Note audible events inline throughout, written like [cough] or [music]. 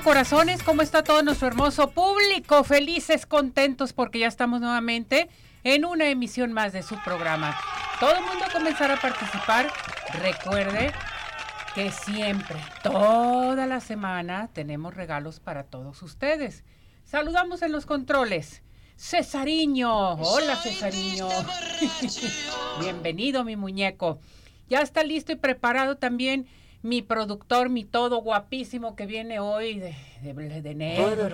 Corazones, ¿cómo está todo nuestro hermoso público? Felices, contentos porque ya estamos nuevamente en una emisión más de su programa. Todo el mundo comenzará a participar. Recuerde que siempre, toda la semana, tenemos regalos para todos ustedes. Saludamos en los controles. Cesariño, hola Cesariño. [laughs] Bienvenido mi muñeco. Ya está listo y preparado también mi productor, mi todo guapísimo que viene hoy de, de, de negro,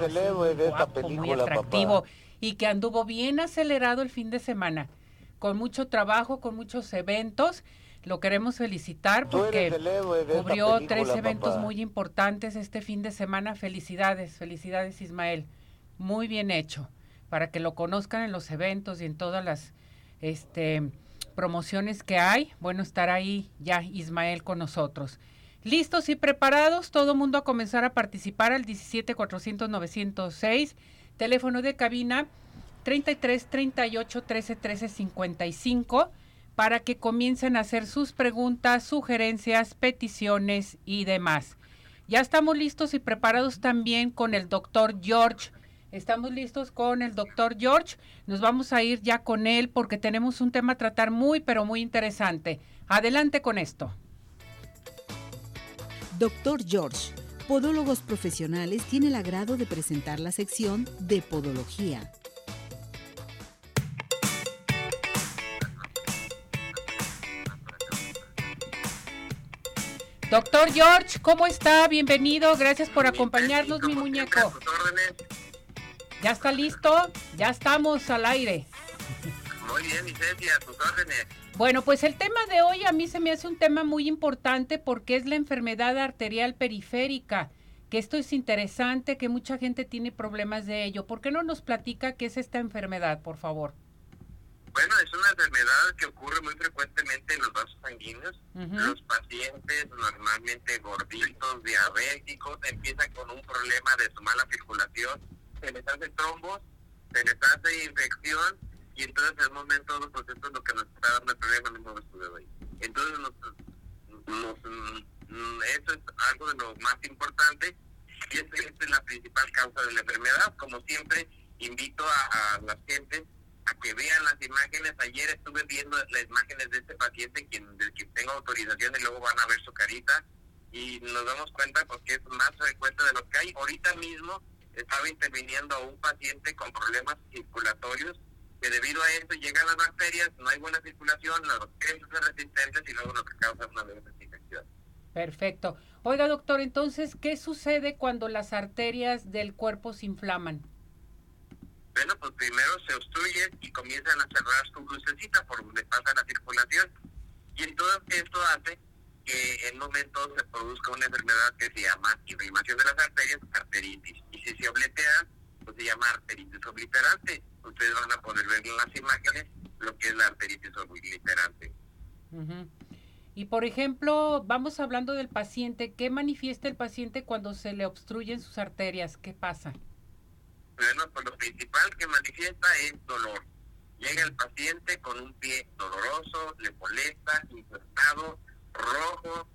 de guapo, muy atractivo papá. y que anduvo bien acelerado el fin de semana, con mucho trabajo, con muchos eventos. Lo queremos felicitar porque esta cubrió película, tres eventos papá. muy importantes este fin de semana. Felicidades, felicidades Ismael. Muy bien hecho. Para que lo conozcan en los eventos y en todas las este, promociones que hay. Bueno, estar ahí ya Ismael con nosotros. Listos y preparados, todo mundo a comenzar a participar al 17 400 906, teléfono de cabina 33 38 13 13 55 para que comiencen a hacer sus preguntas, sugerencias, peticiones y demás. Ya estamos listos y preparados también con el doctor George. Estamos listos con el doctor George. Nos vamos a ir ya con él porque tenemos un tema a tratar muy, pero muy interesante. Adelante con esto. Doctor George, Podólogos Profesionales tiene el agrado de presentar la sección de Podología. Doctor George, ¿cómo está? Bienvenido. Gracias por acompañarnos, mi muñeco. ¿Ya está listo? Ya estamos al aire. Muy bien, mi Ceci, a tus órdenes. Bueno, pues el tema de hoy a mí se me hace un tema muy importante porque es la enfermedad arterial periférica, que esto es interesante, que mucha gente tiene problemas de ello. ¿Por qué no nos platica qué es esta enfermedad, por favor? Bueno, es una enfermedad que ocurre muy frecuentemente en los vasos sanguíneos. Los pacientes normalmente gorditos, diabéticos, empiezan con un problema de su mala circulación, se les hace trombos, se les hace infección y entonces en un momento pues esto es lo que nos está dando el problema el nuevo estudio de hoy. Entonces nos, mm, eso es algo de lo más importante y esta es la principal causa de la enfermedad. Como siempre, invito a, a las gentes a que vean las imágenes. Ayer estuve viendo las imágenes de este paciente, quien, del que tengo autorización, y luego van a ver su carita. Y nos damos cuenta porque es más frecuente de lo que hay. Ahorita mismo estaba interviniendo a un paciente con problemas circulatorios, que debido a esto llegan las bacterias, no hay buena circulación, las bacterias son resistentes y luego lo que causa es una infección. Perfecto. Oiga, doctor, entonces, ¿qué sucede cuando las arterias del cuerpo se inflaman? Bueno, pues primero se obstruyen y comienzan a cerrar su lucecita por donde pasa la circulación. Y entonces esto hace que en momento se produzca una enfermedad que se llama inflamación de las arterias, arteritis. Y si se obletean, pues se llama arteritis obliterante. Ustedes van a poder ver en las imágenes lo que es la arteritis obliterante. Ujú. Y por ejemplo, vamos hablando del paciente. ¿Qué manifiesta el paciente cuando se le obstruyen sus arterias? ¿Qué pasa? Bueno, pues lo principal que manifiesta es dolor. Llega el paciente con un pie doloroso, le molesta, infectado, rojo,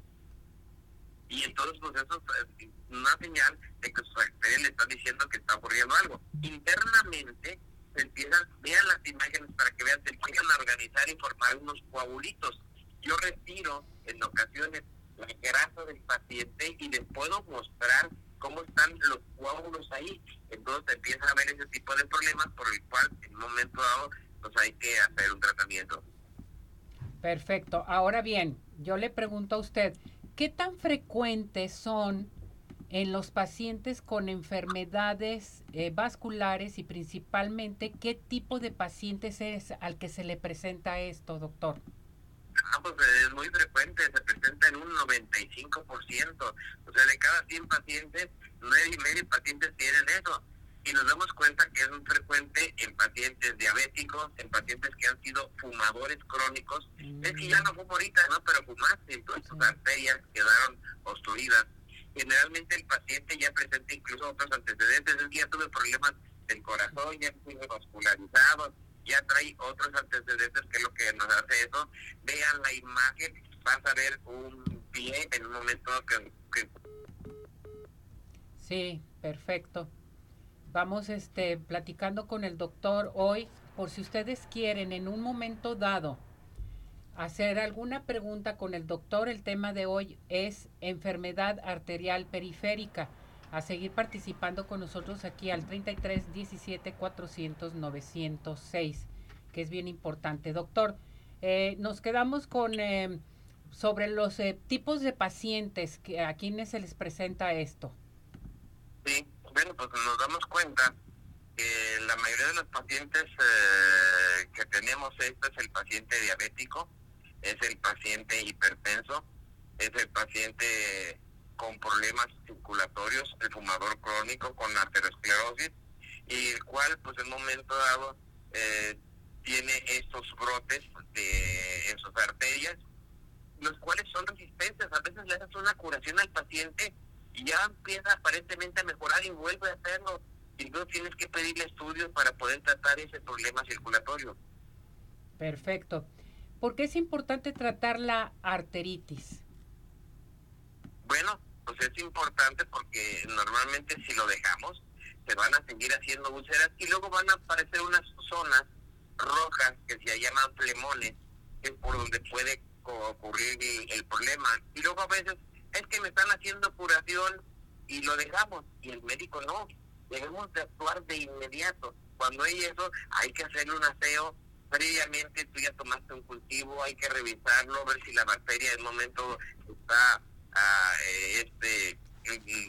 y entonces pues eso es una señal de que sus arterias le están diciendo que está ocurriendo algo. Internamente empiezan, vean las imágenes para que vean, se empiezan a organizar y formar unos coagulitos. Yo retiro en ocasiones la grasa del paciente y les puedo mostrar cómo están los coágulos ahí. Entonces empieza a haber ese tipo de problemas por el cual en un momento dado pues hay que hacer un tratamiento. Perfecto. Ahora bien, yo le pregunto a usted, ¿qué tan frecuentes son en los pacientes con enfermedades eh, vasculares y principalmente qué tipo de pacientes es al que se le presenta esto, doctor. Ah, pues es muy frecuente, se presenta en un 95%. O sea, de cada 100 pacientes, 9 y medio pacientes tienen eso. Y nos damos cuenta que es muy frecuente en pacientes diabéticos, en pacientes que han sido fumadores crónicos. Es que ya no fumo ahorita, ¿no? Pero fumaste, entonces sus arterias quedaron obstruidas. Generalmente el paciente ya presenta incluso otros antecedentes. Es que ya tuve problemas del corazón, ya fui vascularizado, ya trae otros antecedentes que es lo que nos hace eso. Vean la imagen, vas a ver un pie en un momento que... Sí, perfecto. Vamos este, platicando con el doctor hoy, por si ustedes quieren en un momento dado hacer alguna pregunta con el doctor, el tema de hoy es enfermedad arterial periférica. A seguir participando con nosotros aquí al 33 17 400 906, que es bien importante. Doctor, eh, nos quedamos con eh, sobre los eh, tipos de pacientes que a quienes se les presenta esto. Sí, bueno, pues nos damos cuenta que la mayoría de los pacientes que tenemos esto es el paciente diabético, es el paciente hipertenso, es el paciente con problemas circulatorios, el fumador crónico con arteriosclerosis, y el cual pues en un momento dado eh, tiene estos brotes de, en sus arterias, los cuales son resistentes, a veces le haces una curación al paciente y ya empieza aparentemente a mejorar y vuelve a hacerlo, y entonces tienes que pedirle estudios para poder tratar ese problema circulatorio. Perfecto. ¿Por qué es importante tratar la arteritis? Bueno, pues es importante porque normalmente si lo dejamos, se van a seguir haciendo úlceras y luego van a aparecer unas zonas rojas que se llaman flemones, que es por donde puede ocurrir el, problema. Y luego a veces es que me están haciendo curación y lo dejamos, y el médico no. Debemos de actuar de inmediato. Cuando hay eso, hay que hacerle un aseo previamente tú ya tomaste un cultivo, hay que revisarlo, ver si la bacteria en el momento está ah, eh, este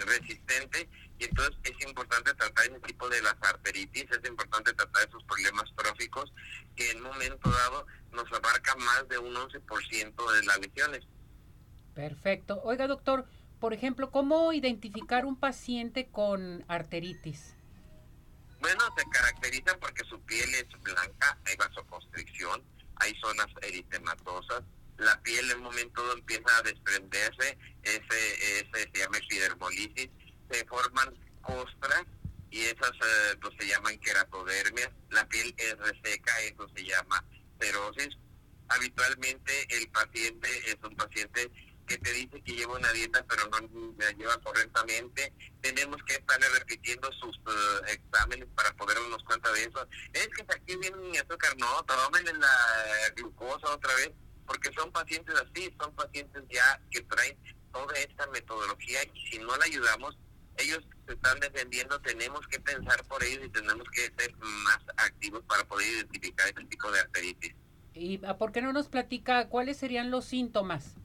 resistente y entonces es importante tratar ese tipo de las arteritis, es importante tratar esos problemas tróficos que en un momento dado nos abarca más de un 11% de las lesiones. Perfecto. Oiga, doctor, por ejemplo, ¿cómo identificar un paciente con arteritis? Bueno, se caracterizan porque su piel es blanca, hay vasoconstricción, hay zonas eritematosas, la piel en un momento empieza a desprenderse, ese, ese se llama epidermolisis, se forman costras y esas eh, pues, se llaman queratodermias, la piel es reseca, eso se llama cerosis. Habitualmente el paciente es un paciente que te dice que lleva una dieta pero no la lleva correctamente. Tenemos que estar repitiendo sus eh, exámenes para poder darnos cuenta de eso. Es que aquí viene mi azúcar, no, tomen la glucosa otra vez, porque son pacientes así, son pacientes ya que traen toda esta metodología y si no la ayudamos, ellos se están defendiendo, tenemos que pensar por ellos y tenemos que ser más activos para poder identificar este tipo de arteritis. ¿Y por qué no nos platica cuáles serían los síntomas?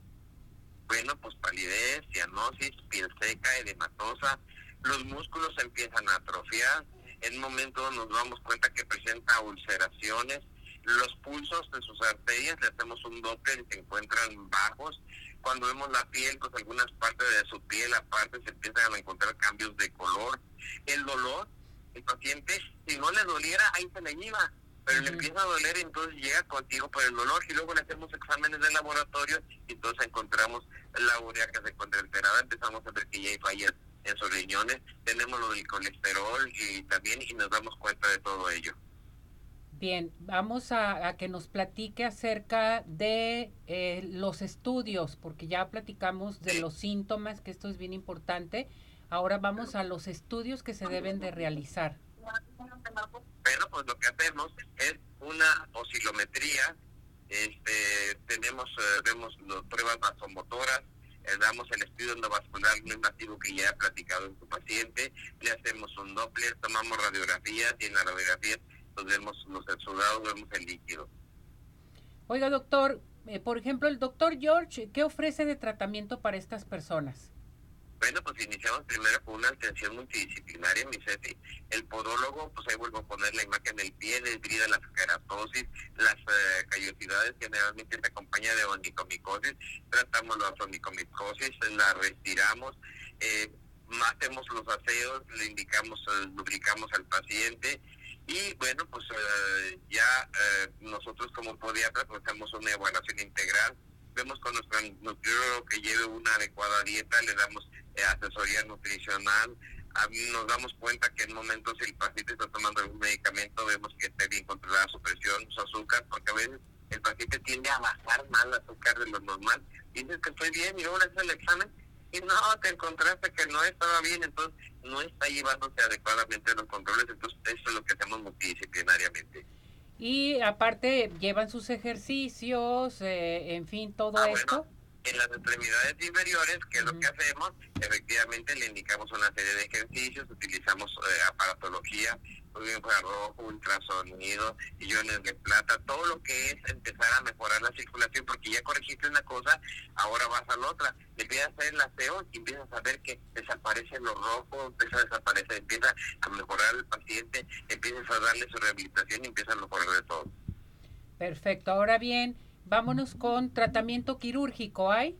Bueno, pues palidez, cianosis, piel seca, edematosa, los músculos empiezan a atrofiar, en un momento nos damos cuenta que presenta ulceraciones, los pulsos de sus arterias, le hacemos un doppler y se encuentran bajos, cuando vemos la piel, pues algunas partes de su piel aparte se empiezan a encontrar cambios de color, el dolor, el paciente, si no le doliera, ahí se le iba, pero le empieza a doler y entonces llega contigo por el dolor y luego le hacemos exámenes de laboratorio y entonces encontramos la urea que se encuentra alterada, empezamos a ver que ya hay fallas en sus riñones, tenemos lo del colesterol y también y nos damos cuenta de todo ello. Bien, vamos a, que nos platique acerca de eh, los estudios, porque ya platicamos de los síntomas, que esto es bien importante. Ahora vamos a los estudios que se deben de realizar. Bueno, pues lo que hacemos es una oscilometría, este, tenemos, eh, vemos las pruebas vasomotoras, eh, damos el estudio endovascular no invasivo que ya he platicado en tu paciente, le hacemos un Doppler, tomamos radiografías y en la radiografía pues, vemos los exudados, vemos el líquido. Oiga, doctor, eh, por ejemplo, el doctor George, ¿qué ofrece de tratamiento para estas personas? Bueno, pues iniciamos primero con una atención multidisciplinaria, mi Ceci. El podólogo, pues ahí vuelvo a poner la imagen del pie, desbrida la keratosis, las eh, callosidades generalmente se acompaña de onicomicosis, tratamos la onicomicosis, la respiramos, eh, hacemos los aseos, le indicamos, eh, lubricamos al paciente y bueno, pues eh, ya eh, nosotros como podiatras pues hacemos una evaluación integral, vemos con nuestro nutriólogo que lleve una adecuada dieta, le damos asesoría nutricional, nos damos cuenta que en momentos el paciente está tomando algún medicamento, vemos que esté bien controlada su presión, su azúcar, porque a veces el paciente tiende a bajar mal el azúcar de lo normal, dices que estoy bien y le haces el examen y no, te encontraste que no estaba bien, entonces no está llevándose adecuadamente los controles, entonces eso es lo que hacemos multidisciplinariamente. Y aparte llevan sus ejercicios, eh, en fin, todo ah, esto. En las extremidades inferiores, que es lo que hacemos, efectivamente le indicamos una serie de ejercicios, utilizamos eh, aparatología, infrarrojo, ultrasonido, iones de plata, todo lo que es empezar a mejorar la circulación, porque ya corregiste una cosa, ahora vas a la otra. Empiezas a hacer el aseo y empiezas a ver que desaparece lo rojo, empieza a desaparecer, empieza a mejorar el paciente, empiezas a darle su rehabilitación y empieza a mejorar de todo. Perfecto, ahora bien, vámonos con tratamiento quirúrgico, ¿hay?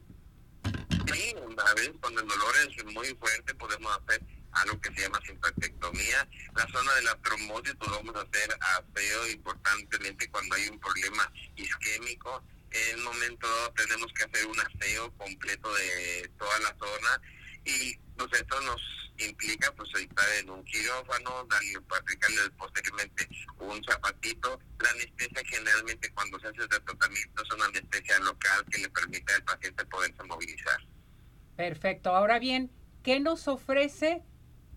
Sí, a veces cuando el dolor es muy fuerte podemos hacer algo que se llama simpatectomía. La zona de la trombosis, pues vamos a hacer aseo importantemente cuando hay un problema isquémico. En un momento tenemos que hacer un aseo completo de toda la zona y pues esto nos implica pues estar en un quirófano, darle, aplicarle posteriormente un zapatito. La anestesia generalmente cuando se hace el tratamiento es una anestesia local que le permite al paciente poderse movilizar. Perfecto. Ahora bien, ¿qué nos ofrece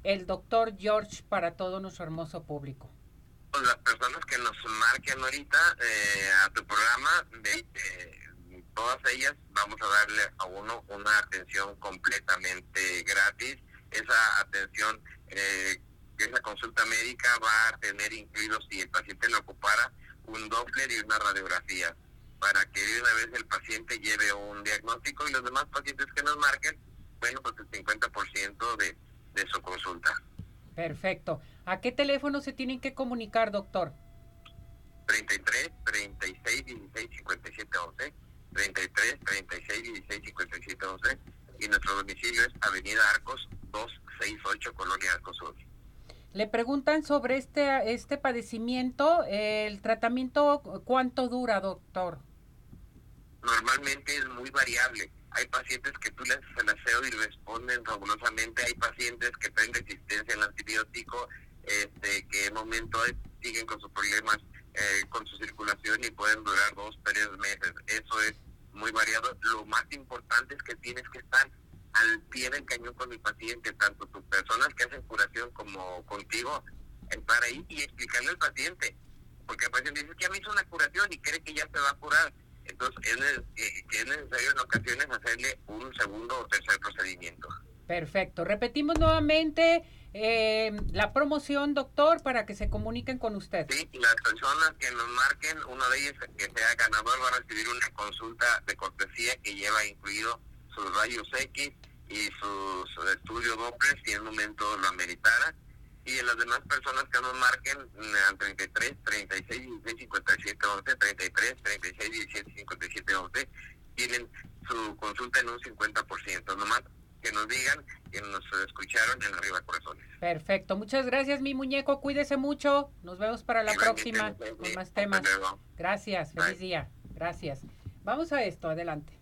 el doctor George para todo nuestro hermoso público? Pues las personas que nos marquen ahorita eh, a tu programa, de, eh, todas ellas vamos a darle a uno una atención completamente gratis. Esa atención, eh, esa consulta médica va a tener incluido, si el paciente lo ocupara, un Doppler y una radiografía, para que de una vez el paciente lleve un diagnóstico y los demás pacientes que nos marquen, bueno, pues el 50% de de su consulta. Perfecto. ¿A qué teléfono se tienen que comunicar, doctor? 33 36 16 57 11. 33 36 16 57 11. Y nuestro domicilio es Avenida Arcos 268, Colonia Arcos Sur. Le preguntan sobre este, este padecimiento, el tratamiento, ¿cuánto dura, doctor? Normalmente es muy variable hay pacientes que tú le haces el aseo y responden fabulosamente, hay pacientes que tienen resistencia al antibiótico, este, que en momento siguen con sus problemas eh, con su circulación y pueden durar dos, tres meses. Eso es muy variado. Lo más importante es que tienes que estar al pie del cañón con el paciente, tanto tus personas que hacen curación como contigo, estar ahí y explicarle al paciente. Porque el paciente dice que ya me hizo una curación y cree que ya se va a curar entonces es, necesario en ocasiones hacerle un segundo o tercer procedimiento. Perfecto. Repetimos nuevamente eh, la promoción, doctor, para que se comuniquen con usted. Sí, las personas que nos marquen, uno de ellos que sea ganador va a recibir una consulta de cortesía que lleva incluido sus rayos X y sus estudios Doppler si un momento lo ameritara y las demás personas que nos marquen al 33, 36, 16, 57, 11, 33, 36, 17, 57, 11, tienen su consulta en un 50%, nomás que nos digan que nos escucharon en Arriba Corazones. Perfecto, muchas gracias mi muñeco, cuídese mucho, nos vemos para la próxima con más temas. Gracias, feliz día, gracias. Vamos a esto, adelante.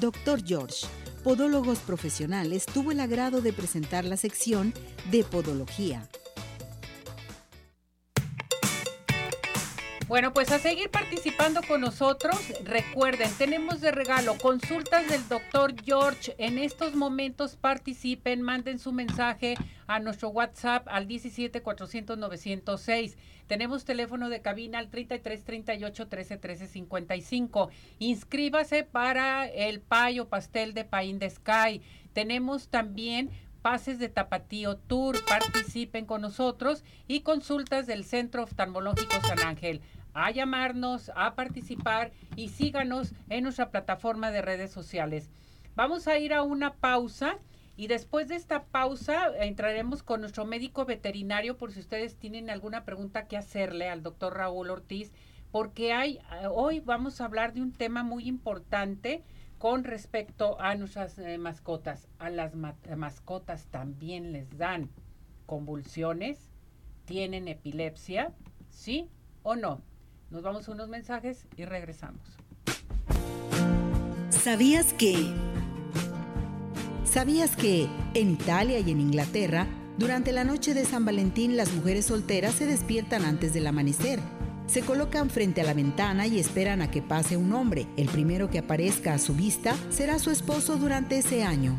Doctor George Podólogos Profesionales tuvo el agrado de presentar la sección de Podología. Bueno, pues a seguir participando con nosotros. Recuerden, tenemos de regalo consultas del doctor George. En estos momentos participen, manden su mensaje a nuestro WhatsApp al 17 400 906. Tenemos teléfono de cabina al 33 38 13 13 55. Inscríbase para el payo pastel de Pain de Sky. Tenemos también pases de Tapatío Tour, participen con nosotros y consultas del Centro Oftalmológico San Ángel. A llamarnos, a participar y síganos en nuestra plataforma de redes sociales. Vamos a ir a una pausa y después de esta pausa entraremos con nuestro médico veterinario por si ustedes tienen alguna pregunta que hacerle al doctor Raúl Ortiz, porque hay, eh, hoy vamos a hablar de un tema muy importante con respecto a nuestras eh, mascotas. A las mascotas también les dan convulsiones, tienen epilepsia, ¿sí o no? Nos vamos a unos mensajes y regresamos. ¿Sabías que... ¿Sabías que en Italia y en Inglaterra, durante la noche de San Valentín las mujeres solteras se despiertan antes del amanecer? Se colocan frente a la ventana y esperan a que pase un hombre. El primero que aparezca a su vista será su esposo durante ese año.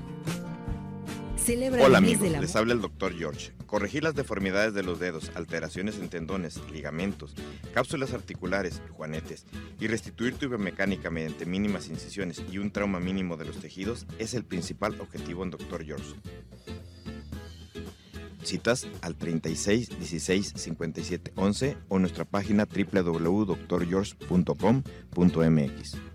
Hola amigos, les habla el doctor George. Corregir las deformidades de los dedos, alteraciones en tendones, ligamentos, cápsulas articulares, juanetes y restituir tu biomecánica mediante mínimas incisiones y un trauma mínimo de los tejidos es el principal objetivo en Dr. George. Citas al 36 16 57 11 o nuestra página www.drgeorge.com.mx.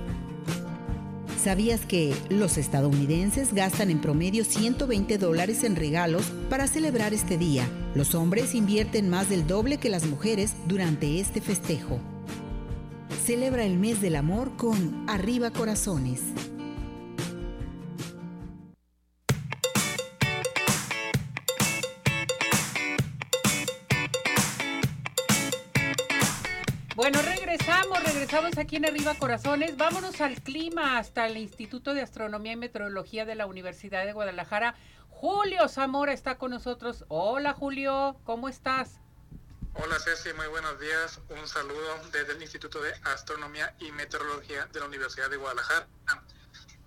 ¿Sabías que los estadounidenses gastan en promedio 120 dólares en regalos para celebrar este día? Los hombres invierten más del doble que las mujeres durante este festejo. Celebra el mes del amor con Arriba Corazones. Regresamos, aquí en Arriba Corazones. Vámonos al clima hasta el Instituto de Astronomía y Meteorología de la Universidad de Guadalajara. Julio Zamora está con nosotros. Hola Julio, ¿cómo estás? Hola Ceci, muy buenos días. Un saludo desde el Instituto de Astronomía y Meteorología de la Universidad de Guadalajara.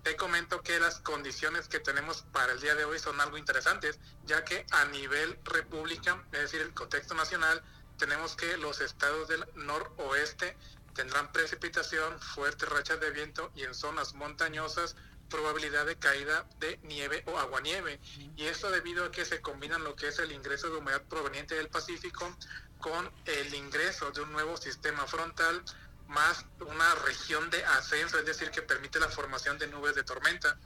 Te comento que las condiciones que tenemos para el día de hoy son algo interesantes, ya que a nivel república, es decir, el contexto nacional, tenemos que los estados del noroeste tendrán precipitación, fuertes rachas de viento y en zonas montañosas probabilidad de caída de nieve o aguanieve. Y esto debido a que se combinan lo que es el ingreso de humedad proveniente del Pacífico con el ingreso de un nuevo sistema frontal más una región de ascenso, es decir, que permite la formación de nubes de tormenta.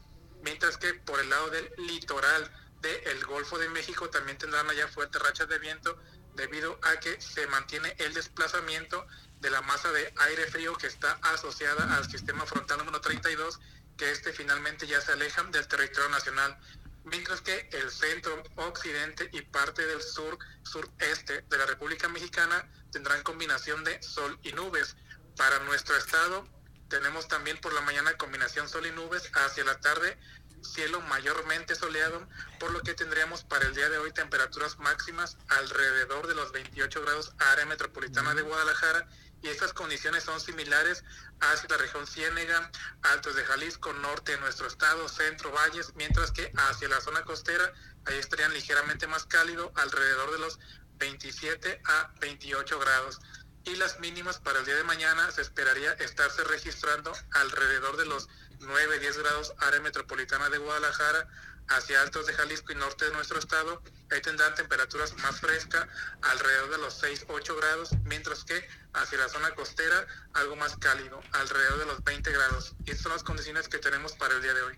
Mientras que por el lado del litoral del Golfo de México también tendrán allá fuertes rachas de viento debido a que se mantiene el desplazamiento de la masa de aire frío que está asociada al sistema frontal número 32, que este finalmente ya se aleja del territorio nacional, mientras que el centro occidente y parte del sur sureste de la República Mexicana tendrán combinación de sol y nubes. Para nuestro estado tenemos también por la mañana combinación sol y nubes, hacia la tarde cielo mayormente soleado, por lo que tendríamos para el día de hoy temperaturas máximas alrededor de los 28 grados área metropolitana de Guadalajara y estas condiciones son similares hacia la región Ciénega, Altos de Jalisco, norte de nuestro estado, centro, valles, mientras que hacia la zona costera, ahí estarían ligeramente más cálido, alrededor de los 27 a 28 grados. Y las mínimas para el día de mañana se esperaría estarse registrando alrededor de los 9, 10 grados área metropolitana de Guadalajara, hacia altos de Jalisco y norte de nuestro estado, ahí tendrán temperaturas más frescas, alrededor de los 6, 8 grados, mientras que hacia la zona costera, algo más cálido, alrededor de los 20 grados. Y estas son las condiciones que tenemos para el día de hoy.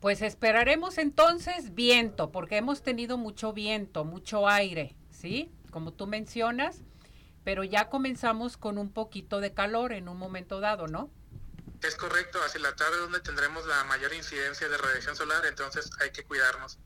Pues esperaremos entonces viento, porque hemos tenido mucho viento, mucho aire, ¿sí? Como tú mencionas, pero ya comenzamos con un poquito de calor en un momento dado, ¿no? Es correcto, hacia la tarde donde tendremos la mayor incidencia de radiación solar, entonces hay que cuidarnos.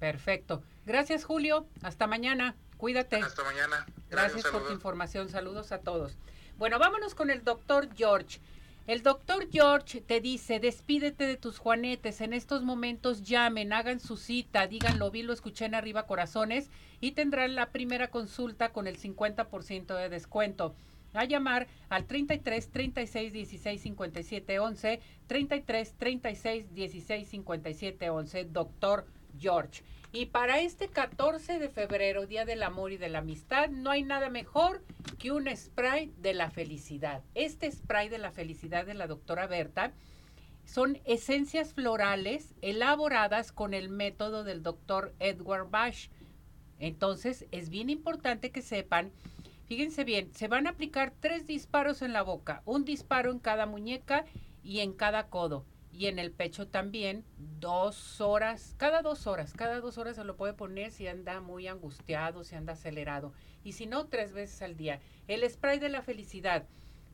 Perfecto. Gracias, Julio. Hasta mañana. Cuídate. Hasta mañana. Gracias, por tu información. Saludos a todos. Bueno, vámonos con el doctor George. El doctor George te dice, despídete de tus juanetes, en estos momentos llamen, hagan su cita, díganlo, vi, lo escuché en arriba corazones y tendrán la primera consulta con el 50% de descuento a llamar al 33 36 16 57 11, 33 36 16 57 11, doctor George. Y para este 14 de febrero, Día del Amor y de la Amistad, no hay nada mejor que un spray de la felicidad. Este spray de la felicidad de la doctora Berta son esencias florales elaboradas con el método del doctor Edward Bash. Entonces, es bien importante que sepan Fíjense bien, se van a aplicar tres disparos en la boca, un disparo en cada muñeca y en cada codo. Y en el pecho también, dos horas, cada dos horas, cada dos horas se lo puede poner si anda muy angustiado, si anda acelerado. Y si no, tres veces al día. El spray de la felicidad.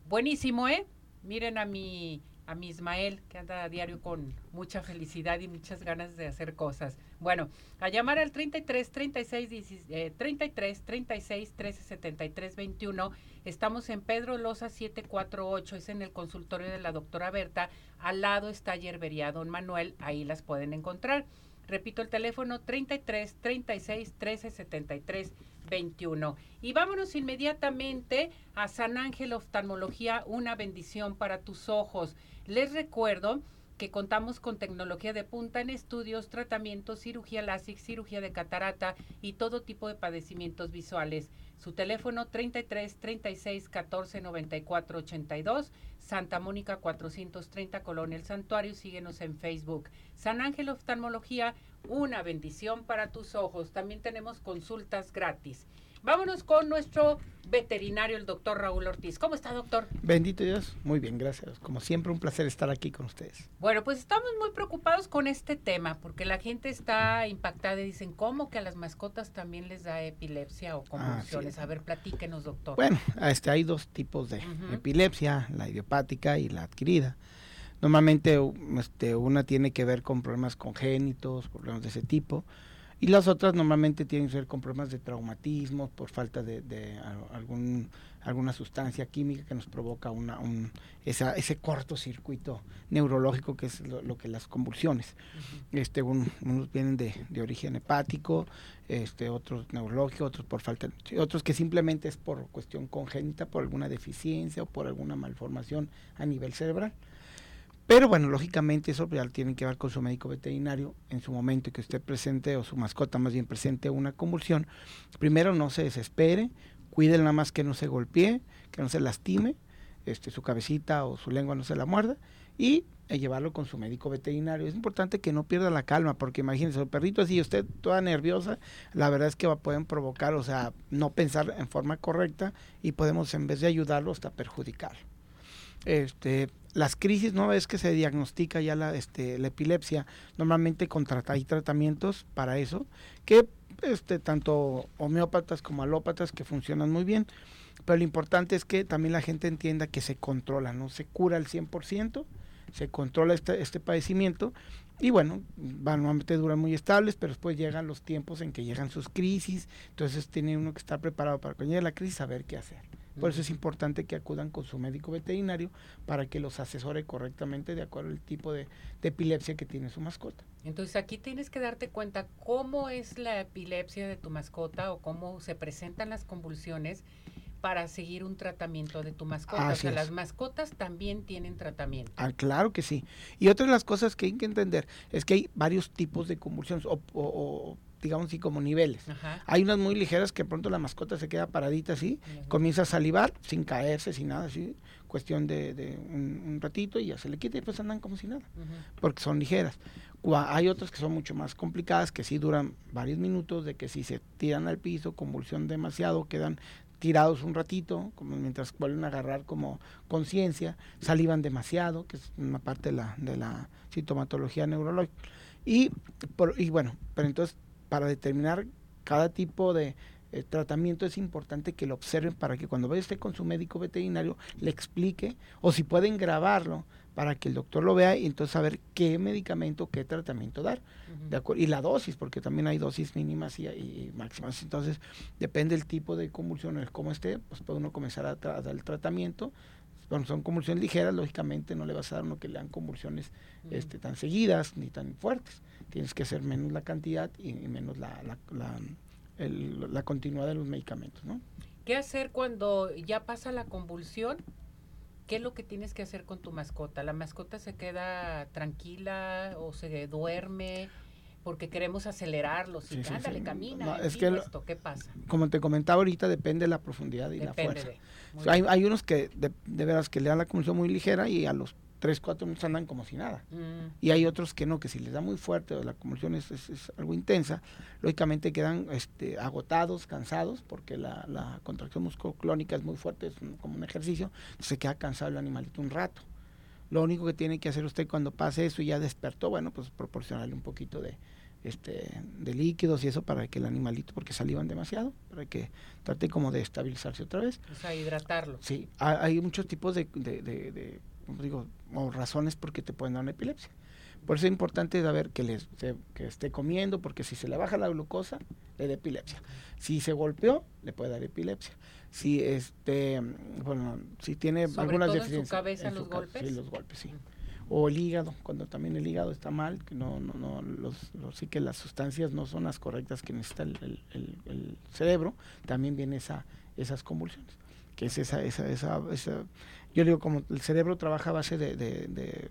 Buenísimo, ¿eh? Miren a mi a mi Ismael, que anda a diario con mucha felicidad y muchas ganas de hacer cosas. Bueno, a llamar al 33 36 33 36 13 73 21. Estamos en Pedro Loza 748, es en el consultorio de la doctora Berta. Al lado está Yerbería Don Manuel, ahí las pueden encontrar. Repito el teléfono 33 36 13 73 21. Y vámonos inmediatamente a San Ángel Oftalmología, una bendición para tus ojos. Les recuerdo que contamos con tecnología de punta en estudios, tratamientos, cirugía láser, cirugía de catarata y todo tipo de padecimientos visuales. Su teléfono 33 36 14 94 82, Santa Mónica 430 Colonia El Santuario. Síguenos en Facebook. San Ángel Oftalmología, una bendición para tus ojos. También tenemos consultas gratis. Vámonos con nuestro veterinario, el doctor Raúl Ortiz. ¿Cómo está, doctor? Bendito Dios, muy bien, gracias. Como siempre, un placer estar aquí con ustedes. Bueno, pues estamos muy preocupados con este tema, porque la gente está impactada y dicen, ¿cómo que a las mascotas también les da epilepsia o convulsiones? a ver, platíquenos, doctor. Bueno, este, hay dos tipos de epilepsia, la idiopática y la adquirida. Normalmente este, una tiene que ver con problemas congénitos, problemas de ese tipo y las otras normalmente tienen que ver con problemas de traumatismo por falta de, algún, alguna sustancia química que nos provoca una, un, esa, ese cortocircuito neurológico que es lo, que las convulsiones. este, unos vienen de, de, origen hepático, este, otros neurológicos, otros por falta, otros que simplemente es por cuestión congénita, por alguna deficiencia o por alguna malformación a nivel cerebral. Pero bueno, lógicamente eso ya tiene que ver con su médico veterinario en su momento que usted presente o su mascota más bien presente una convulsión. Primero no se desespere, cuide nada más que no se golpee, que no se lastime, este, su cabecita o su lengua no se la muerda y eh, llevarlo con su médico veterinario. Es importante que no pierda la calma, porque imagínense, el perrito así, usted toda nerviosa, la verdad es que va, pueden provocar, o sea, no pensar en forma correcta y podemos en vez de ayudarlo hasta perjudicarlo. Este, las crisis, ¿no? Es que se diagnostica ya la, este, la epilepsia, normalmente hay tratamientos para eso, que este, tanto homeópatas como alópatas que funcionan muy bien, pero lo importante es que también la gente entienda que se controla, no se cura al 100%, se controla este, este padecimiento y bueno, normalmente duran muy estables, pero después llegan los tiempos en que llegan sus crisis, entonces tiene uno que estar preparado para cuando llegue la crisis saber qué hacer. Por eso es importante que acudan con su médico veterinario para que los asesore correctamente de acuerdo al tipo de, epilepsia que tiene su mascota. Entonces aquí tienes que darte cuenta cómo es la epilepsia de tu mascota o cómo se presentan las convulsiones para seguir un tratamiento de tu mascota. o sea, las mascotas también tienen tratamiento. Ah, claro que sí. Y otra de las cosas que hay que entender es que hay varios tipos de convulsiones o digamos así, como niveles. Hay unas muy ligeras que pronto la mascota se queda paradita así, comienza a salivar sin caerse, sin nada, así, cuestión de, un, ratito y ya se le quita y pues andan como si nada, porque son ligeras. Hay otras que son mucho más complicadas, que sí duran varios minutos, de que si se tiran al piso, convulsión demasiado, quedan tirados un ratito, como mientras vuelven a agarrar como conciencia, salivan demasiado, que es una parte de la, de la sintomatología neurológica. Y, por, y bueno, pero entonces para determinar cada tipo de eh, tratamiento es importante que lo observen para que cuando vaya usted con su médico veterinario le explique o si pueden grabarlo para que el doctor lo vea y entonces saber qué medicamento, qué tratamiento dar. de y la dosis, porque también hay dosis mínimas y, máximas. Entonces, depende del tipo de convulsiones, cómo esté, pues puede uno comenzar a, dar el tratamiento. Cuando son convulsiones ligeras, lógicamente no le vas a dar uno que le dan convulsiones este, tan seguidas ni tan fuertes. Tienes que hacer menos la cantidad y, menos la, la, la, la continuidad de los medicamentos. ¿no? ¿Qué hacer cuando ya pasa la convulsión? ¿Qué es lo que tienes que hacer con tu mascota? ¿La mascota se queda tranquila o se duerme? Porque queremos acelerarlo. Si sí, camina. es que esto, ¿Qué pasa? Como te comentaba ahorita, depende de la profundidad y la fuerza. hay, hay, unos que de, de, veras que le dan la convulsión muy ligera y a los 3, 4 minutos andan como si nada. Mm. Y hay otros que no, que si les da muy fuerte o la convulsión es, es, algo intensa, lógicamente quedan este, agotados, cansados, porque la, la contracción musculoclónica es muy fuerte, es como un ejercicio, se queda cansado el animalito un rato. Lo único que tiene que hacer usted cuando pase eso y ya despertó, bueno, pues proporcionarle un poquito de, este, de líquidos y eso para que el animalito, porque salivan demasiado, para que trate como de estabilizarse otra vez. O sea, hidratarlo. Sí, hay, muchos tipos de, de, de digo, o razones por qué te pueden dar una epilepsia. Por eso es importante saber que, les, que esté comiendo, porque si se le baja la glucosa, le da epilepsia. Si se golpeó, le puede dar epilepsia. Si este, bueno, si tiene algunas deficiencias. En su cabeza los golpes. Sí, los golpes, sí. O el hígado, cuando también el hígado está mal, que no, no, no, los, sí que las sustancias no son las correctas que necesita el, el, cerebro, también viene esa, esas convulsiones, que es esa, esa, esa, esa yo digo, como el cerebro trabaja a base de, de,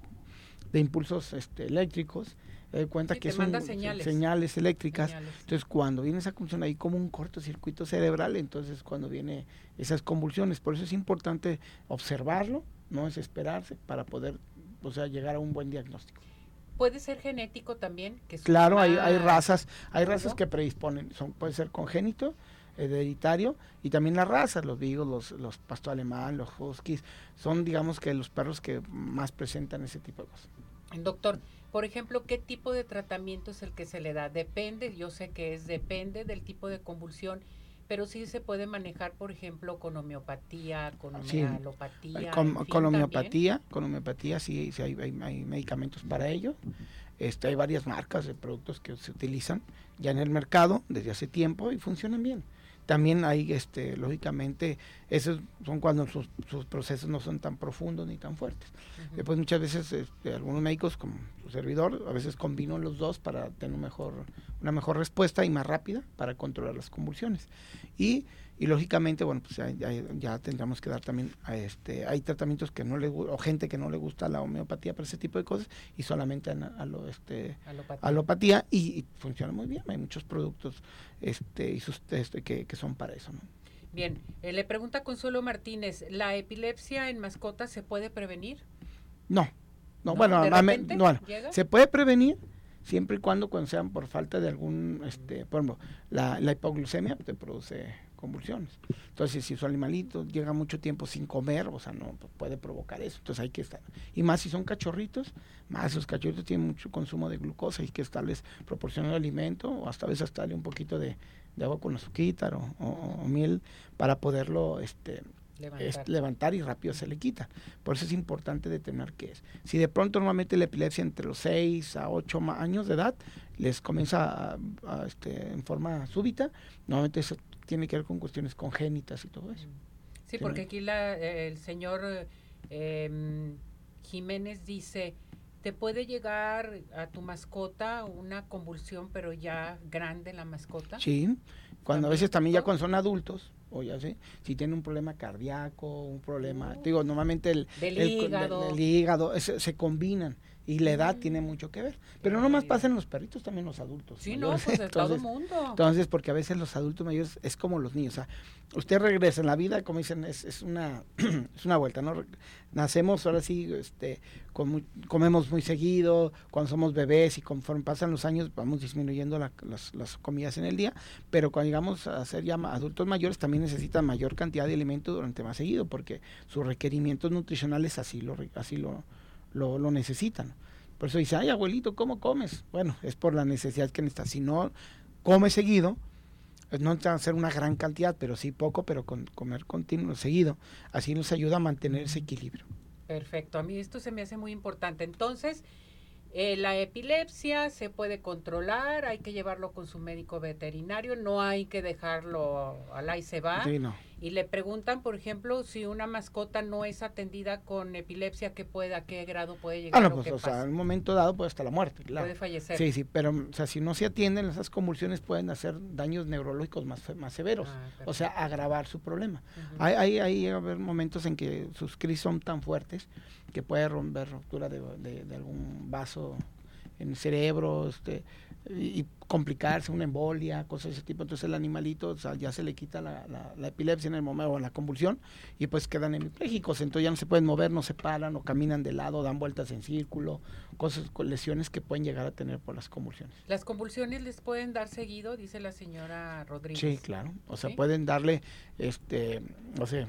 impulsos este, eléctricos, doy cuenta que son señales. eléctricas. Entonces, cuando viene esa convulsión, ahí como un cortocircuito cerebral, entonces cuando viene esas convulsiones. Por eso es importante observarlo, no desesperarse para poder, o sea, llegar a un buen diagnóstico. Puede ser genético también. Que claro, hay, hay razas, hay razas que predisponen, son, puede ser congénito, hereditario y también las razas, los vigos, los, los pasto alemán, los huskies, son digamos que los perros que más presentan ese tipo de cosas. Doctor, por ejemplo, ¿qué tipo de tratamiento es el que se le da? Depende, yo sé que es depende del tipo de convulsión, pero sí se puede manejar, por ejemplo, con homeopatía, con homeopatía. Con, con, homeopatía, con homeopatía sí, sí hay, hay, hay, medicamentos para ello. Este, hay varias marcas de productos que se utilizan ya en el mercado desde hace tiempo y funcionan bien. También hay, este, lógicamente, esos son cuando sus, procesos no son tan profundos ni tan fuertes. Después muchas veces este, algunos médicos, como su servidor, a veces combinan los dos para tener mejor, una mejor respuesta y más rápida para controlar las convulsiones. Y y lógicamente bueno pues ya, tendremos que dar también a este hay tratamientos que no le o gente que no le gusta la homeopatía para ese tipo de cosas y solamente a, lo este alopatía, y, funciona muy bien. Hay muchos productos este y sus este, que, que son para eso ¿no? bien eh, le pregunta Consuelo Martínez la epilepsia en mascotas se puede prevenir no no, bueno, no, se puede prevenir siempre y cuando cuando sean por falta de algún este por ejemplo la, la hipoglucemia te produce convulsiones. Entonces, si su animalito llega mucho tiempo sin comer, o sea, no puede provocar eso. Entonces hay que estar. Y más si son cachorritos, más los cachorritos tienen mucho consumo de glucosa, hay que estarles proporcionando alimento, o hasta a veces hasta darle un poquito de, agua con azúcar o, o, miel para poderlo este, levantar. y rápido se le quita. Por eso es importante determinar qué es. Si de pronto normalmente la epilepsia entre los 6 a 8 años de edad les comienza a, este, en forma súbita, normalmente eso tiene que ver con cuestiones congénitas y todo eso. Sí, porque aquí la, el señor em, Jiménez dice, te puede llegar a tu mascota una convulsión, pero ya grande la mascota. Sí, cuando a veces también ya cuando son adultos, o ya sé, si tiene un problema cardíaco, un problema, oh. digo, normalmente el, del hígado, se, combinan Y la edad tiene mucho que ver. Pero no más pasa en los perritos, también los adultos. Sí, no, pues de todo mundo. Entonces, porque a veces los adultos mayores es como los niños. O sea, usted regresa en la vida, como dicen, es, es una [clears throat] es una vuelta, ¿no? Nacemos ahora sí, este, comemos muy seguido, cuando somos bebés y conforme pasan los años vamos disminuyendo las, las, comidas en el día, pero cuando llegamos a ser ya adultos mayores también necesitan mayor cantidad de alimentos durante más seguido, porque sus requerimientos nutricionales así lo, así lo, lo, lo necesitan. Por eso dice, ay abuelito, ¿cómo comes? Bueno, es por la necesidad que necesita. Si no come seguido, pues no va a ser una gran cantidad, pero sí poco, pero con comer continuo, seguido. Así nos ayuda a mantener ese equilibrio. Perfecto, a mí esto se me hace muy importante. Entonces, eh, la epilepsia se puede controlar, hay que llevarlo con su médico veterinario, no hay que dejarlo al ahí se va. Y le preguntan, por ejemplo, si una mascota no es atendida con epilepsia, ¿qué puede, a qué grado puede llegar? Ah, no, pues, o sea, en un momento dado puede hasta la muerte, claro. Puede fallecer. Sí, sí, pero, o sea, si no se atienden, esas convulsiones pueden hacer daños neurológicos más, más severos, ah, o sea, agravar su problema. hay, hay, hay haber momentos en que sus crisis son tan fuertes que puede romper ruptura de, de, algún vaso en el cerebro, este, y, complicarse, una embolia, cosas de ese tipo. Entonces el animalito ya se le quita la, la, epilepsia en el momento o la convulsión y pues quedan hemipléjicos. Entonces ya no se pueden mover, no se paran o caminan de lado, dan vueltas en círculo, cosas lesiones que pueden llegar a tener por las convulsiones. ¿Las convulsiones les pueden dar seguido, dice la señora Rodríguez? Sí, claro. O sea, pueden darle, este, no sé,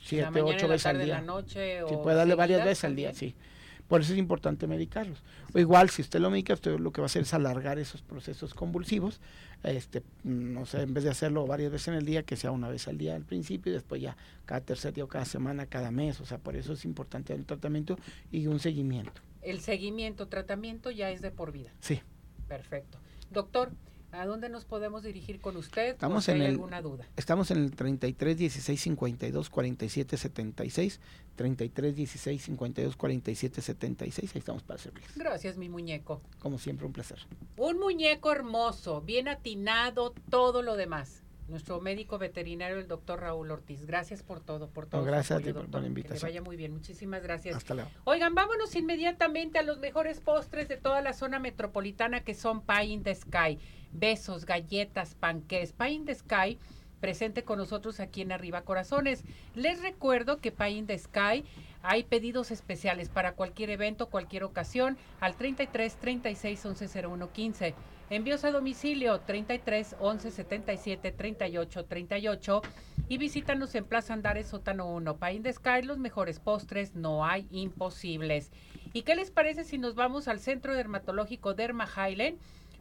siete, ocho veces al día. noche, sí, puede darle varias veces al día, sí. Por eso es importante medicarlos. O igual, si usted lo medica, usted lo que va a hacer es alargar esos procesos convulsivos. Este, no sé, en vez de hacerlo varias veces en el día, que sea una vez al día al principio y después ya cada tercer día o cada semana, cada mes. O sea, por eso es importante el tratamiento y un seguimiento. El seguimiento, tratamiento ya es de por vida. Sí. Perfecto. Doctor, ¿A dónde nos podemos dirigir con usted? Estamos en hay alguna duda. Estamos en el 33 16 52 47 76, 33 16 52 47 76. Ahí estamos para servirles. Gracias, mi muñeco. Como siempre, un placer. Un muñeco hermoso, bien atinado, todo lo demás. Nuestro médico veterinario, el doctor Raúl Ortiz. Gracias por todo, por todo. gracias a ti por la invitación. Que vaya muy bien. Muchísimas gracias. Hasta luego. Oigan, vámonos inmediatamente a los mejores postres de toda la zona metropolitana que son Pie in the Sky besos, galletas, panqués. Pie in the Sky presente con nosotros aquí en Arriba Corazones. Les recuerdo que Pie in the Sky hay pedidos especiales para cualquier evento, cualquier ocasión al 33 36 11 01 15. Envíos a domicilio 33 11 77 38 38 y visítanos en Plaza Andares Sótano 1. Pie in the Sky, los mejores postres, no hay imposibles. ¿Y qué les parece si nos vamos al Centro Dermatológico Derma Highland?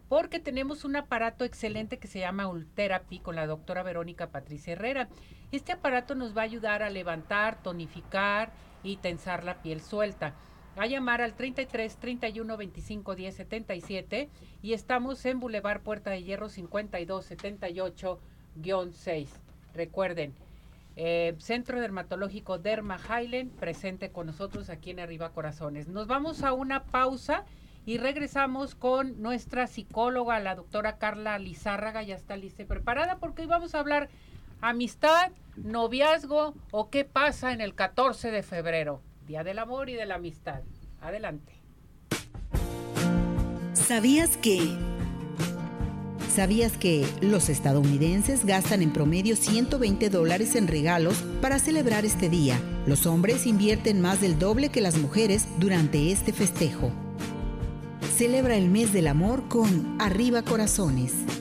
porque tenemos un aparato excelente que se llama Ultherapy con la doctora Verónica Patricia Herrera. Este aparato nos va a ayudar a levantar, tonificar y tensar la piel suelta. A llamar al 33 31 25 10 77 y estamos en Boulevard Puerta de Hierro 52 78-6. Recuerden, eh, Centro Dermatológico Derma Highland presente con nosotros aquí en Arriba Corazones. Nos vamos a una pausa y regresamos con nuestra psicóloga, la doctora Carla Lizárraga, ya está lista y preparada porque hoy vamos a hablar amistad, noviazgo o qué pasa en el 14 de febrero, Del Amor y de la Amistad. Adelante. ¿Sabías que... ¿Sabías que los estadounidenses gastan en promedio 120 dólares en regalos para celebrar este día? Los hombres invierten más del doble que las mujeres durante este festejo. Celebra el mes del amor con Arriba Corazones.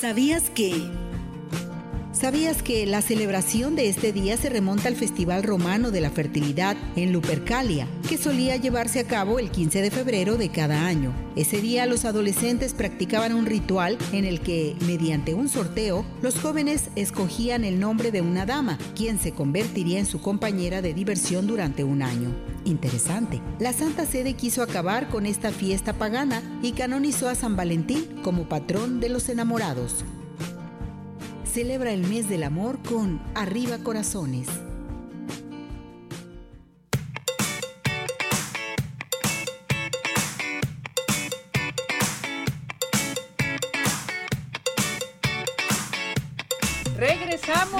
¿Sabías que... ¿Sabías que la celebración de este día se remonta al Festival Romano de la Fertilidad en Lupercalia? que solía llevarse a cabo el 15 de febrero de cada año. Ese día los adolescentes practicaban un ritual en el que, mediante un sorteo, los jóvenes escogían el nombre de una dama, quien se convertiría en su compañera de diversión durante un año. Interesante. La Santa Sede quiso acabar con esta fiesta pagana y canonizó a San Valentín como patrón de los enamorados. Celebra el mes del amor con Arriba Corazones.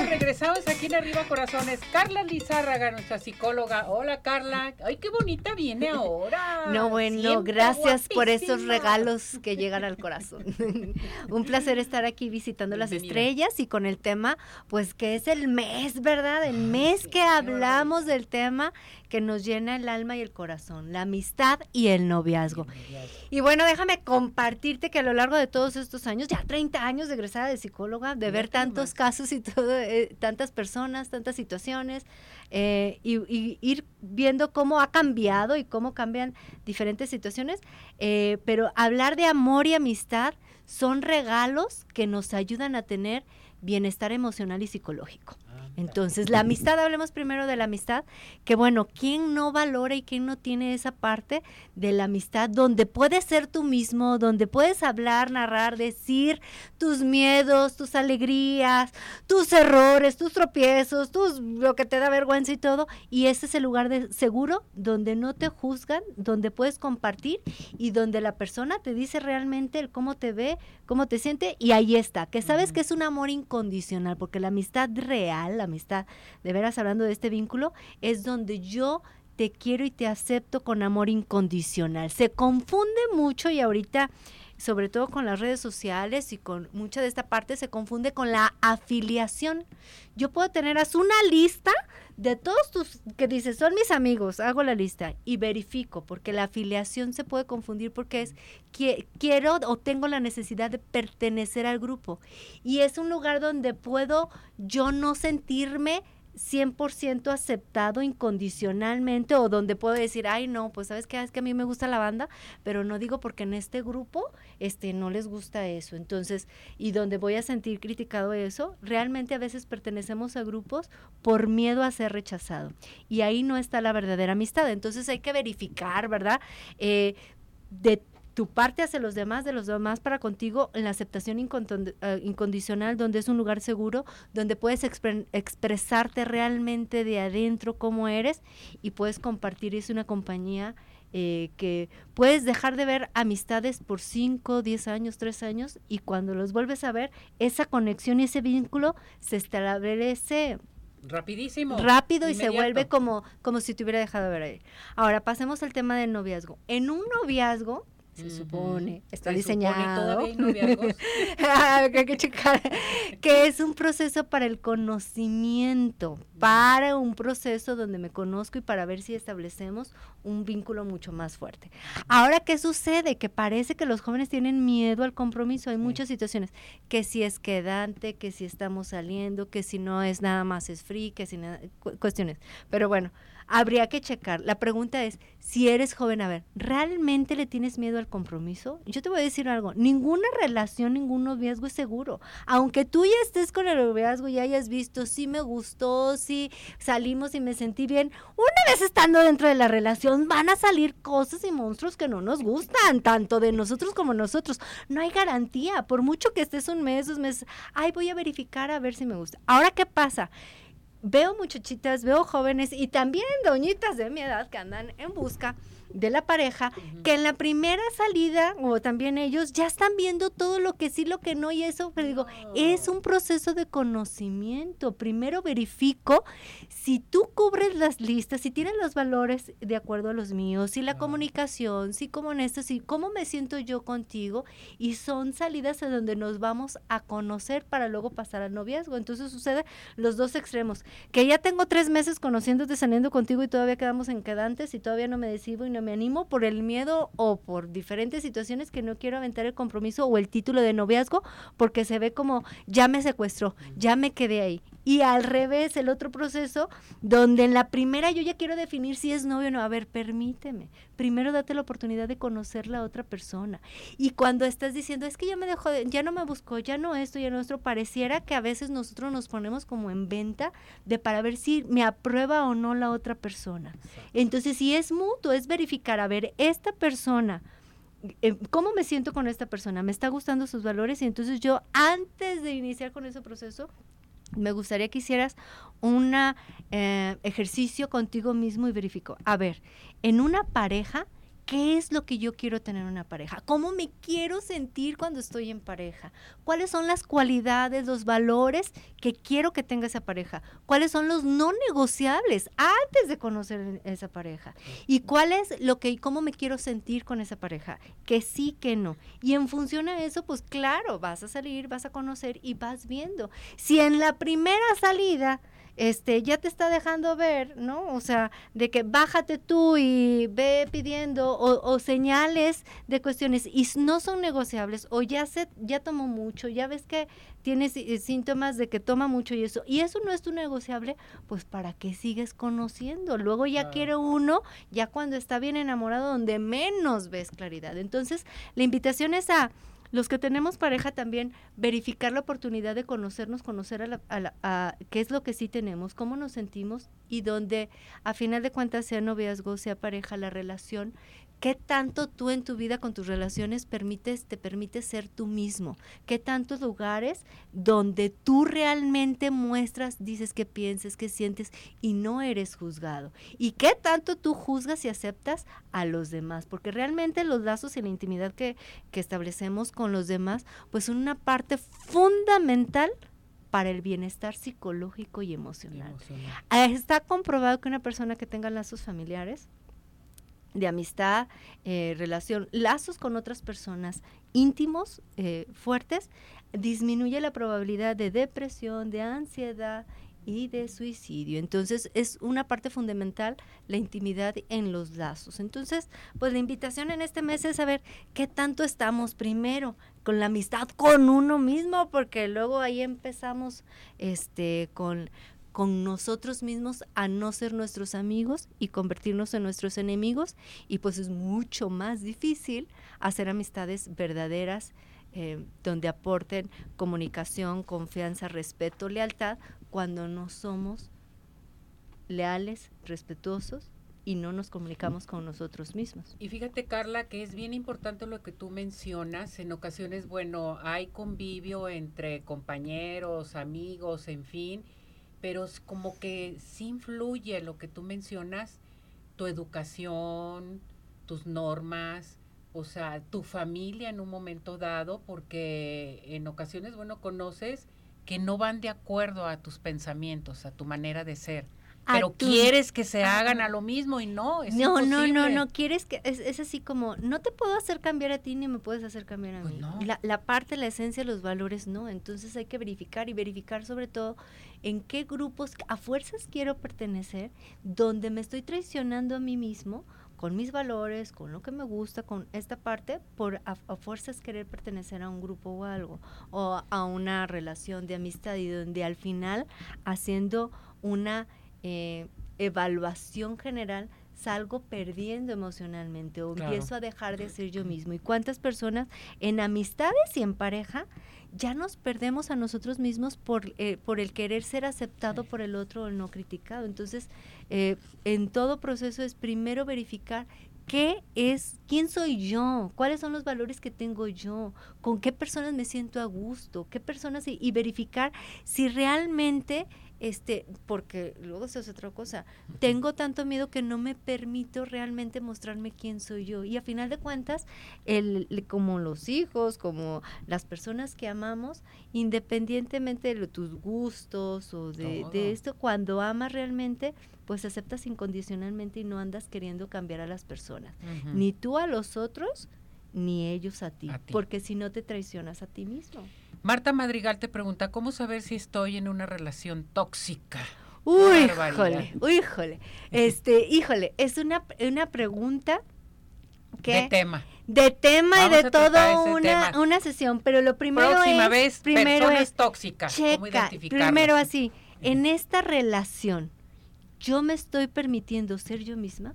Regresamos, aquí en Arriba Corazones. Carla Lizárraga, nuestra psicóloga. Hola Carla. Ay, qué bonita viene ahora. No, bueno, gracias por esos regalos que llegan al corazón. [laughs] Un placer estar aquí visitando las estrellas y con el tema, pues que es el mes, ¿verdad? El mes que hablamos del tema que nos llena el alma y el corazón, la amistad y el noviazgo. Y bueno, déjame compartirte que a lo largo de todos estos años, ya 30 años de egresada de psicóloga, de ver tantos casos y todo, eh, tantas personas, tantas situaciones, eh, y, ir viendo cómo ha cambiado y cómo cambian diferentes situaciones, eh, pero hablar de amor y amistad son regalos que nos ayudan a tener bienestar emocional y psicológico. Entonces, la amistad, hablemos primero de la amistad, que bueno, ¿quién no valora y quién no tiene esa parte de la amistad donde puedes ser tú mismo, donde puedes hablar, narrar, decir tus miedos, tus alegrías, tus errores, tus tropiezos, tus lo que te da vergüenza y todo, y ese es el lugar de seguro donde no te juzgan, donde puedes compartir y donde la persona te dice realmente el cómo te ve, cómo te siente y ahí está, que sabes que es un amor incondicional, porque la amistad real, la amistad, de veras hablando de este vínculo, es donde yo te quiero y te acepto con amor incondicional. Se confunde mucho y ahorita sobre todo con las redes sociales y con mucha de esta parte se confunde con la afiliación. Yo puedo tener una lista de todos tus que dices, son mis amigos, hago la lista y verifico, porque la afiliación se puede confundir porque es que quiero o tengo la necesidad de pertenecer al grupo. Y es un lugar donde puedo yo no sentirme 100% aceptado incondicionalmente o donde puedo decir, ay no, pues sabes qué, es que a mí me gusta la banda, pero no digo porque en este grupo este, no les gusta eso. Entonces, y donde voy a sentir criticado eso, realmente a veces pertenecemos a grupos por miedo a ser rechazado. Y ahí no está la verdadera amistad. Entonces hay que verificar, ¿verdad? Eh, de tu parte hacia los demás, de los demás para contigo, en la aceptación eh, incondicional, donde es un lugar seguro, donde puedes expresarte realmente de adentro cómo eres y puedes compartir. Es una compañía eh, que puedes dejar de ver amistades por 5, 10 años, 3 años y cuando los vuelves a ver, esa conexión y ese vínculo se establece rapidísimo rápido y se vuelve como como si te hubiera dejado de ver ahí ahora pasemos al tema del noviazgo en un noviazgo se supone, está diseñado. [laughs] Ah, que checar que es un proceso para el conocimiento, para un proceso donde me conozco y para ver si establecemos un vínculo mucho más fuerte. Ahora, ¿qué sucede? Que parece que los jóvenes tienen miedo al compromiso. Hay muchas situaciones, que si es quedante, que si estamos saliendo, que si no es nada más es free, que si nada, cuestiones. Pero bueno, habría que checar. La pregunta es, si eres joven, a ver, ¿realmente le tienes miedo al compromiso? Yo te voy a decir algo, ninguna relación, ningún noviazgo es seguro. Aunque tú ya estés con el noviazgo y hayas visto, sí me gustó, sí salimos y me sentí bien, una vez estando dentro de la relación van a salir cosas y monstruos que no nos gustan, tanto de nosotros como nosotros. No hay garantía, por mucho que estés un mes, dos meses, ay, voy a verificar a ver si me gusta. Ahora, ¿qué pasa? Veo muchachitas, veo jóvenes y también doñitas de mi edad que andan en busca de la pareja, que en la primera salida, o también ellos, ya están viendo todo lo que sí, lo que no, y eso, pero digo, es un proceso de conocimiento. Primero verifico si tú cubres las listas, si tienes los valores de acuerdo a los míos, si la comunicación, si como esto, si cómo me siento yo contigo, y son salidas a donde nos vamos a conocer para luego pasar al noviazgo. Entonces sucede los dos extremos, que ya tengo tres meses conociéndote, saliendo contigo y todavía quedamos en quedantes y todavía no me decido y no me animo por el miedo o por diferentes situaciones que no quiero aventar el compromiso o el título de noviazgo porque se ve como ya me secuestró, ya me quedé ahí. Y al revés, el otro proceso, donde en la primera yo ya quiero definir si es novio o no. A ver, permíteme. Primero date la oportunidad de conocer la otra persona. Y cuando estás diciendo, es que ya me dejó, ya no me buscó, ya no esto, ya no esto, pareciera que a veces nosotros nos ponemos como en venta de para ver si me aprueba o no la otra persona. Entonces, si es mutuo, es verificar, a ver, esta persona eh, ¿cómo me siento con esta persona? ¿Me está gustando sus valores? Y entonces yo, antes de iniciar con ese proceso, me gustaría que hicieras un eh, ejercicio contigo mismo y verifico. A ver, en una pareja, ¿Qué es lo que yo quiero tener en una pareja? ¿Cómo me quiero sentir cuando estoy en pareja? ¿Cuáles son las cualidades, los valores que quiero que tenga esa pareja? ¿Cuáles son los no negociables antes de conocer esa pareja? ¿Y cuál es lo que cómo me quiero sentir con esa pareja? Que sí, que no. Y en función a eso, pues claro, vas a salir, vas a conocer y vas viendo. Si en la primera salida este, ya te está dejando ver, ¿no? O sea, de que bájate tú y ve pidiendo o, señales de cuestiones y no son negociables o ya se, ya tomó mucho, ya ves que tienes eh, síntomas de que toma mucho y eso, y eso no es tu negociable, pues para qué sigues conociendo. Luego ya quiere uno, ya cuando está bien enamorado, donde menos ves claridad. Entonces, la invitación es a los que tenemos pareja también verificar la oportunidad de conocernos, conocer a, la, a, qué es lo que sí tenemos, cómo nos sentimos y donde a final de cuentas sea noviazgo, sea pareja, la relación ¿Qué tanto tú en tu vida con tus relaciones permites, te permites ser tú mismo? ¿Qué tantos lugares donde tú realmente muestras, dices que pienses, que sientes y no eres juzgado? ¿Y qué tanto tú juzgas y aceptas a los demás? Porque realmente los lazos y la intimidad que, que establecemos con los demás, pues son una parte fundamental para el bienestar psicológico y emocional. Ah, está comprobado que una persona que tenga lazos familiares, de amistad, eh, relación, lazos con otras personas íntimos, eh, fuertes, disminuye la probabilidad de depresión, de ansiedad y de suicidio. Entonces es una parte fundamental la intimidad en los lazos. Entonces, pues la invitación en este mes es saber qué tanto estamos primero con la amistad con uno mismo, porque luego ahí empezamos este con con nosotros mismos a no ser nuestros amigos y convertirnos en nuestros enemigos y pues es mucho más difícil hacer amistades verdaderas eh, donde aporten comunicación, confianza, respeto, lealtad cuando no somos leales, respetuosos y no nos comunicamos con nosotros mismos. Y fíjate, Carla, que es bien importante lo que tú mencionas. En ocasiones, bueno, hay convivio entre compañeros, amigos, en fin, pero es como que sí influye lo que tú mencionas, tu educación, tus normas, o sea, tu familia en un momento dado, porque en ocasiones, bueno, conoces que no van de acuerdo a tus pensamientos, a tu manera de ser pero quieres que se hagan a lo mismo y no, es No, no, no, no, quieres que, es, así como, no te puedo hacer cambiar a ti ni me puedes hacer cambiar a pues mí. La, la parte, la esencia, los valores, no, entonces hay que verificar y verificar sobre todo en qué grupos a fuerzas quiero pertenecer, donde me estoy traicionando a mí mismo con mis valores, con lo que me gusta, con esta parte, por a, a, fuerzas querer pertenecer a un grupo o algo, o a una relación de amistad y donde al final haciendo una eh, evaluación general, salgo perdiendo emocionalmente o empiezo a dejar de ser yo mismo. ¿Y cuántas personas en amistades y en pareja ya nos perdemos a nosotros mismos por, eh, por el querer ser aceptado por el otro o no criticado? Entonces, eh, en todo proceso es primero verificar qué es, quién soy yo, cuáles son los valores que tengo yo, con qué personas me siento a gusto, qué personas y verificar si realmente este, porque luego se hace otra cosa. Tengo tanto miedo que no me permito realmente mostrarme quién soy yo. Y a final de cuentas, el, como los hijos, como las personas que amamos, independientemente de tus gustos o de, esto, cuando amas realmente, pues aceptas incondicionalmente y no andas queriendo cambiar a las personas. Ni tú a los otros, ni ellos a ti. Porque si no te traicionas a ti mismo. Marta Madrigal te pregunta, ¿cómo saber si estoy en una relación tóxica? Uy, híjole, híjole. Este, híjole, es una, una pregunta que... De tema. De tema y de todo una, una sesión, pero lo primero Próxima es... vez, primero personas tóxicas, checa, Primero así, En esta relación, ¿yo me estoy permitiendo ser yo misma?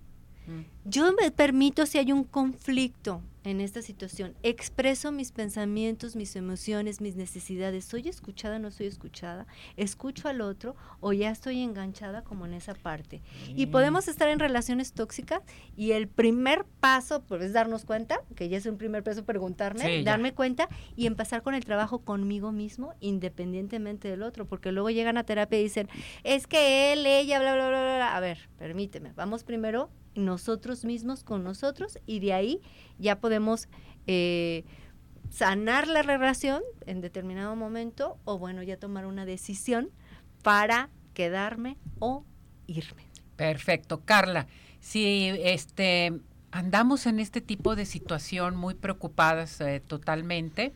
Yo me permito si hay un conflicto en esta situación, expreso mis pensamientos, mis emociones, mis necesidades, ¿soy escuchada o no soy escuchada? ¿Escucho al otro o ya estoy enganchada como en esa parte? Y podemos estar en relaciones tóxicas y el primer paso pues, es darnos cuenta, que ya es un primer paso preguntarme, darme cuenta y empezar con el trabajo conmigo mismo independientemente del otro, porque luego llegan a terapia y dicen, es que él, ella, bla, bla, bla, bla. A ver, permíteme, vamos primero nosotros mismos con nosotros y de ahí ya podemos eh, sanar la relación en determinado momento o bueno, ya tomar una decisión para quedarme o irme. Perfecto, Carla. Si este andamos en este tipo de situación muy preocupadas eh, totalmente,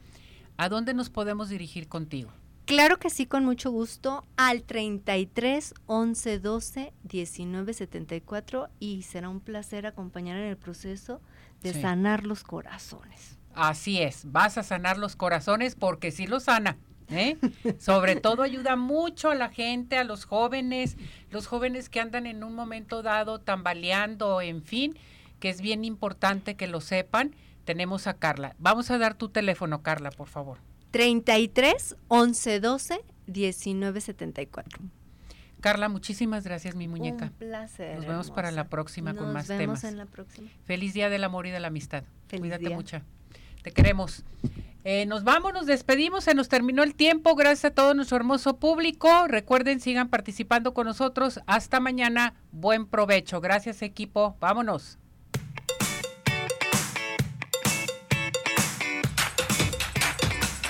¿a dónde nos podemos dirigir contigo? Claro que sí, con mucho gusto, al 33 11 12 19 74 y será un placer acompañar en el proceso de sanar los corazones. Así es, vas a sanar los corazones porque sí los sana. ¿eh? [laughs] Sobre todo ayuda mucho a la gente, a los jóvenes, los jóvenes que andan en un momento dado tambaleando, en fin, que es bien importante que lo sepan. Tenemos a Carla. Vamos a dar tu teléfono, Carla, por favor. 33 11 12 19 74. Carla, muchísimas gracias, mi muñeca. Un placer. Nos vemos para la próxima con más temas. Nos vemos en la próxima. Feliz Día del Amor y de la Amistad. Cuídate mucho. Te queremos. Eh, nos vamos, nos despedimos, se nos terminó el tiempo. Gracias a todo nuestro hermoso público. Recuerden, sigan participando con nosotros. Hasta mañana. Buen provecho. Gracias, equipo. Vámonos.